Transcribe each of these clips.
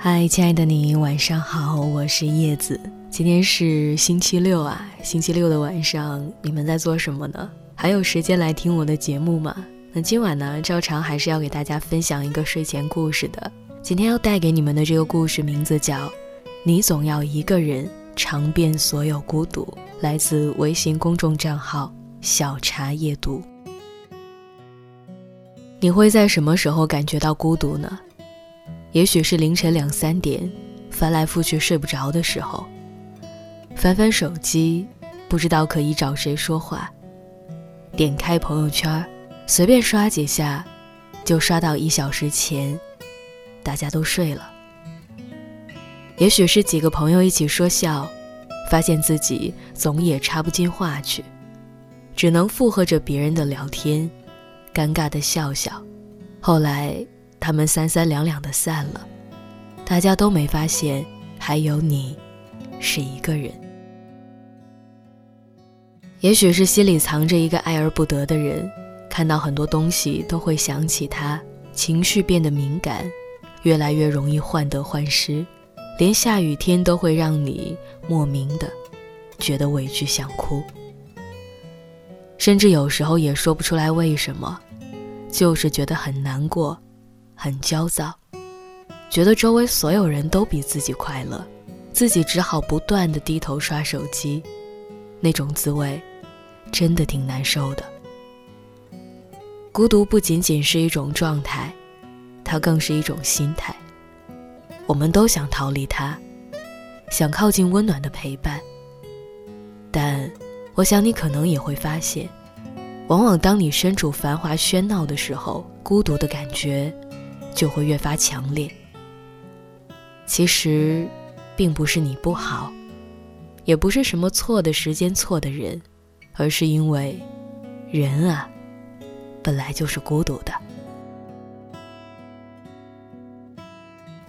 嗨，亲爱的你，晚上好，我是叶子。今天是星期六啊，星期六的晚上，你们在做什么呢？还有时间来听我的节目吗？那今晚呢，照常还是要给大家分享一个睡前故事的。今天要带给你们的这个故事名字叫《你总要一个人尝遍所有孤独》，来自微信公众账号小茶夜读。你会在什么时候感觉到孤独呢？也许是凌晨两三点，翻来覆去睡不着的时候，翻翻手机，不知道可以找谁说话，点开朋友圈，随便刷几下，就刷到一小时前，大家都睡了。也许是几个朋友一起说笑，发现自己总也插不进话去，只能附和着别人的聊天，尴尬的笑笑。后来。他们三三两两的散了，大家都没发现，还有你，是一个人。也许是心里藏着一个爱而不得的人，看到很多东西都会想起他，情绪变得敏感，越来越容易患得患失，连下雨天都会让你莫名的觉得委屈想哭，甚至有时候也说不出来为什么，就是觉得很难过。很焦躁，觉得周围所有人都比自己快乐，自己只好不断的低头刷手机，那种滋味，真的挺难受的。孤独不仅仅是一种状态，它更是一种心态。我们都想逃离它，想靠近温暖的陪伴，但我想你可能也会发现，往往当你身处繁华喧闹的时候，孤独的感觉。就会越发强烈。其实，并不是你不好，也不是什么错的时间、错的人，而是因为，人啊，本来就是孤独的。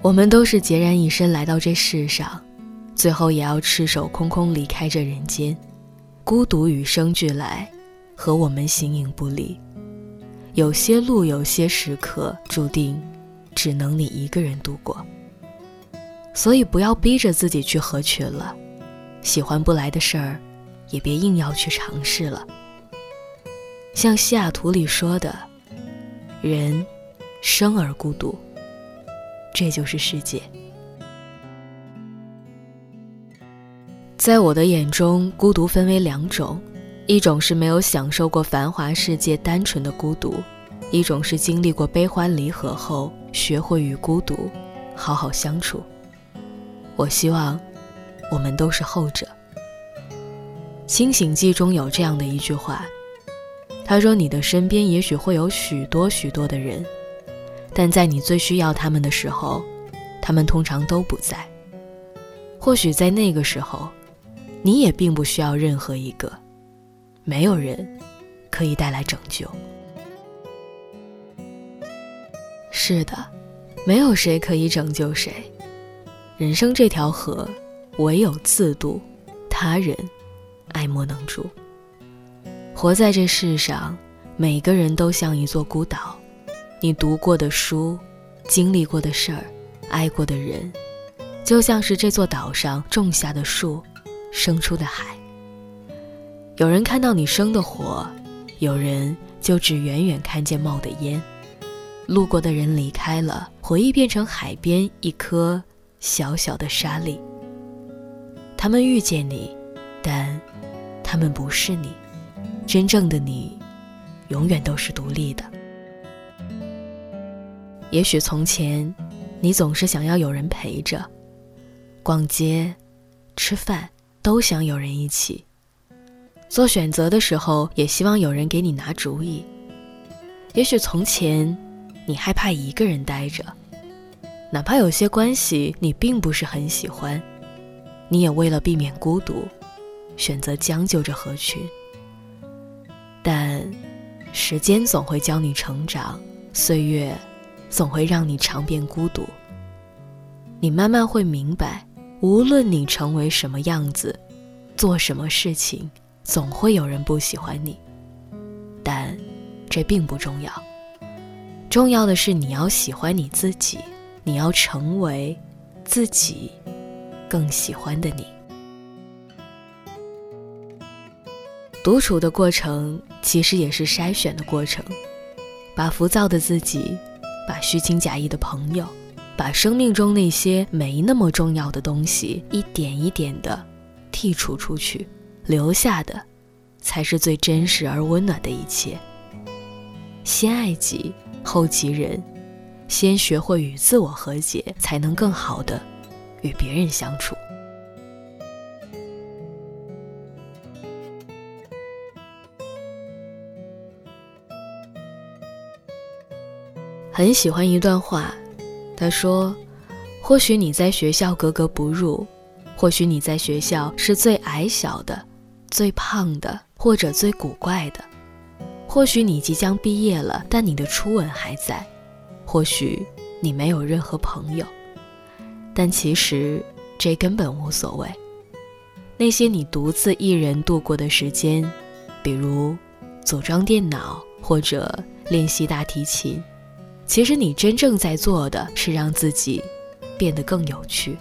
我们都是孑然一身来到这世上，最后也要赤手空空离开这人间。孤独与生俱来，和我们形影不离。有些路，有些时刻，注定。只能你一个人度过，所以不要逼着自己去合群了。喜欢不来的事儿，也别硬要去尝试了。像西雅图里说的：“人生而孤独，这就是世界。”在我的眼中，孤独分为两种：一种是没有享受过繁华世界单纯的孤独，一种是经历过悲欢离合后。学会与孤独好好相处。我希望我们都是后者。《清醒记》中有这样的一句话，他说：“你的身边也许会有许多许多的人，但在你最需要他们的时候，他们通常都不在。或许在那个时候，你也并不需要任何一个，没有人可以带来拯救。”是的，没有谁可以拯救谁。人生这条河，唯有自渡，他人爱莫能助。活在这世上，每个人都像一座孤岛。你读过的书，经历过的事儿，爱过的人，就像是这座岛上种下的树，生出的海。有人看到你生的火，有人就只远远看见冒的烟。路过的人离开了，回忆变成海边一颗小小的沙粒。他们遇见你，但他们不是你。真正的你，永远都是独立的。也许从前，你总是想要有人陪着，逛街、吃饭都想有人一起。做选择的时候，也希望有人给你拿主意。也许从前。你害怕一个人待着，哪怕有些关系你并不是很喜欢，你也为了避免孤独，选择将就着合群。但，时间总会教你成长，岁月，总会让你尝遍孤独。你慢慢会明白，无论你成为什么样子，做什么事情，总会有人不喜欢你。但，这并不重要。重要的是，你要喜欢你自己，你要成为自己更喜欢的你。独处的过程其实也是筛选的过程，把浮躁的自己，把虚情假意的朋友，把生命中那些没那么重要的东西一点一点的剔除出去，留下的才是最真实而温暖的一切。先爱己，后及人，先学会与自我和解，才能更好的与别人相处。很喜欢一段话，他说：“或许你在学校格格不入，或许你在学校是最矮小的、最胖的，或者最古怪的。或许你即将毕业了，但你的初吻还在。或许你没有任何朋友，但其实这根本无所谓。那些你独自一人度过的时间，比如组装电脑或者练习大提琴。”其实你真正在做的是让自己变得更有趣。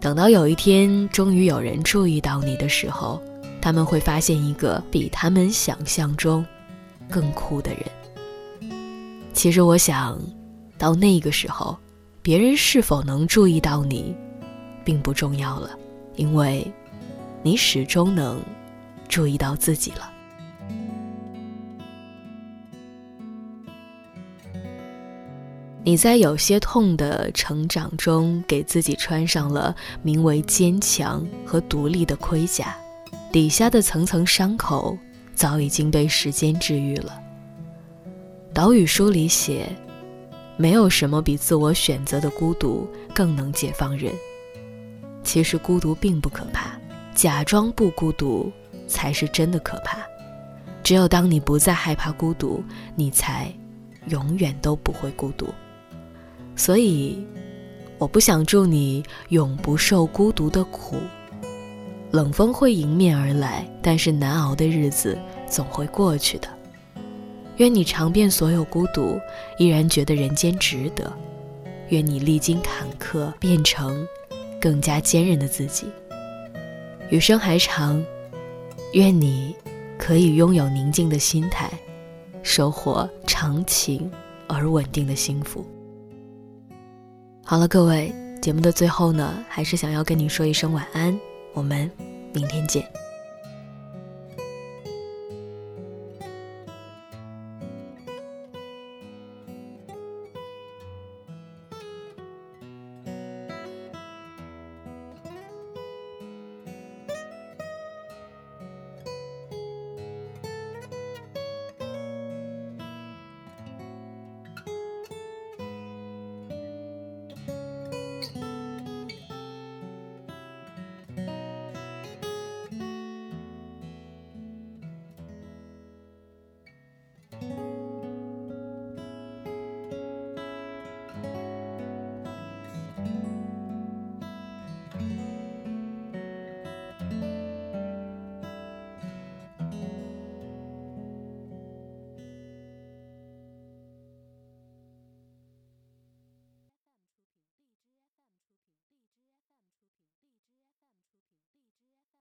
等到有一天终于有人注意到你的时候，他们会发现一个比他们想象中更酷的人。其实我想，到那个时候，别人是否能注意到你，并不重要了，因为你始终能注意到自己了。你在有些痛的成长中，给自己穿上了名为坚强和独立的盔甲，底下的层层伤口早已经被时间治愈了。岛屿书里写，没有什么比自我选择的孤独更能解放人。其实孤独并不可怕，假装不孤独才是真的可怕。只有当你不再害怕孤独，你才永远都不会孤独。所以，我不想祝你永不受孤独的苦。冷风会迎面而来，但是难熬的日子总会过去的。愿你尝遍所有孤独，依然觉得人间值得。愿你历经坎坷，变成更加坚韧的自己。余生还长，愿你可以拥有宁静的心态，收获长情而稳定的幸福。好了，各位，节目的最后呢，还是想要跟你说一声晚安，我们明天见。